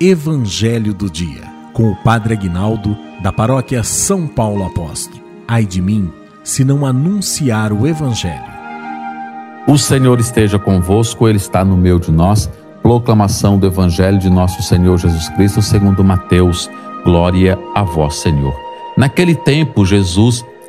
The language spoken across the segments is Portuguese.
Evangelho do Dia, com o Padre Aguinaldo, da paróquia São Paulo Apóstolo. Ai de mim, se não anunciar o Evangelho. O Senhor esteja convosco, Ele está no meio de nós. Proclamação do Evangelho de nosso Senhor Jesus Cristo, segundo Mateus. Glória a vós, Senhor. Naquele tempo, Jesus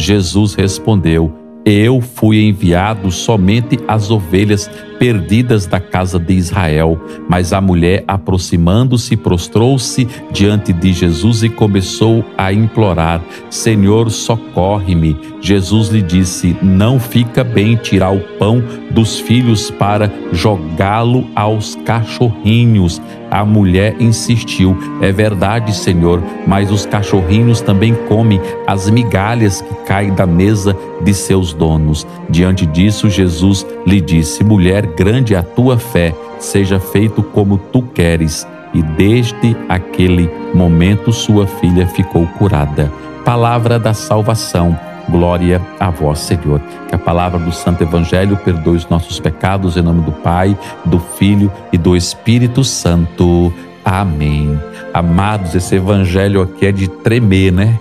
Jesus respondeu: eu fui enviado somente às ovelhas perdidas da casa de Israel. Mas a mulher, aproximando-se, prostrou-se diante de Jesus e começou a implorar: Senhor, socorre-me. Jesus lhe disse: Não fica bem tirar o pão dos filhos para jogá-lo aos cachorrinhos. A mulher insistiu: É verdade, Senhor, mas os cachorrinhos também comem as migalhas que caem da mesa de seus donos. Diante disso, Jesus lhe disse: Mulher, grande é a tua fé, seja feito como tu queres. E desde aquele momento, sua filha ficou curada. Palavra da salvação. Glória a vós, Senhor. Que a palavra do Santo Evangelho perdoe os nossos pecados em nome do Pai, do Filho e do Espírito Santo. Amém. Amados, esse evangelho aqui é de tremer, né?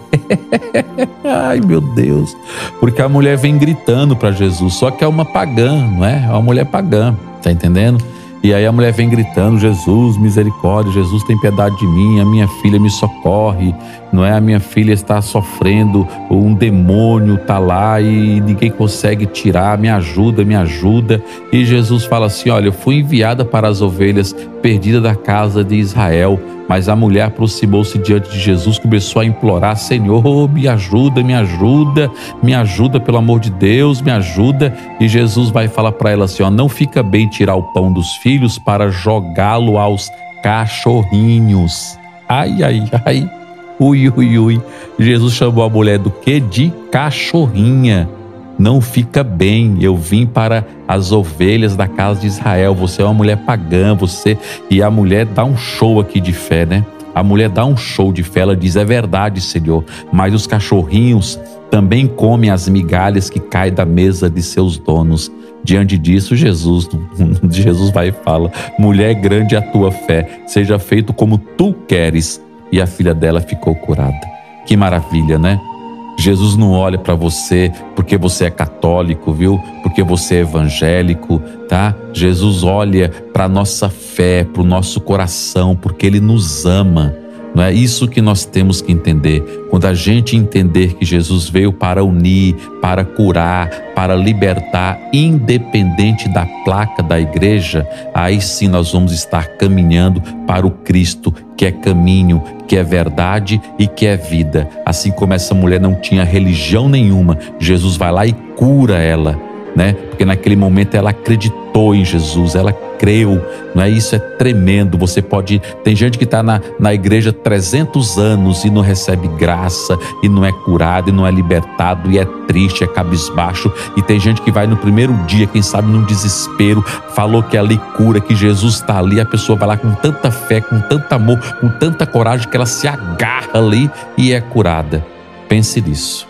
Ai, meu Deus. Porque a mulher vem gritando para Jesus, só que é uma pagã, não é? É uma mulher pagã, tá entendendo? E aí a mulher vem gritando: Jesus, misericórdia, Jesus tem piedade de mim, a minha filha me socorre, não é? A minha filha está sofrendo, um demônio está lá e ninguém consegue tirar, me ajuda, me ajuda. E Jesus fala assim: Olha, eu fui enviada para as ovelhas perdidas da casa de Israel. Mas a mulher aproximou-se diante de Jesus, começou a implorar: Senhor, me ajuda, me ajuda, me ajuda, pelo amor de Deus, me ajuda. E Jesus vai falar para ela assim: ó, Não fica bem tirar o pão dos filhos para jogá-lo aos cachorrinhos. Ai, ai, ai. Ui, ui, ui. Jesus chamou a mulher do que? De cachorrinha não fica bem. Eu vim para as ovelhas da casa de Israel. Você é uma mulher pagã, você. E a mulher dá um show aqui de fé, né? A mulher dá um show de fé, ela diz: É verdade, Senhor, mas os cachorrinhos também comem as migalhas que caem da mesa de seus donos. Diante disso, Jesus, Jesus vai e fala: Mulher grande a tua fé, seja feito como tu queres. E a filha dela ficou curada. Que maravilha, né? Jesus não olha para você porque você é católico, viu? Porque você é evangélico, tá? Jesus olha para nossa fé, para o nosso coração, porque ele nos ama. Não é isso que nós temos que entender. Quando a gente entender que Jesus veio para unir, para curar, para libertar, independente da placa da igreja, aí sim nós vamos estar caminhando para o Cristo, que é caminho, que é verdade e que é vida. Assim como essa mulher não tinha religião nenhuma, Jesus vai lá e cura ela né? Porque naquele momento ela acreditou em Jesus, ela creu, não é? Isso é tremendo. Você pode. Tem gente que está na, na igreja 300 anos e não recebe graça, e não é curado, e não é libertado, e é triste, é cabisbaixo. E tem gente que vai no primeiro dia, quem sabe num desespero, falou que é ali cura, que Jesus está ali, a pessoa vai lá com tanta fé, com tanto amor, com tanta coragem, que ela se agarra ali e é curada. Pense nisso.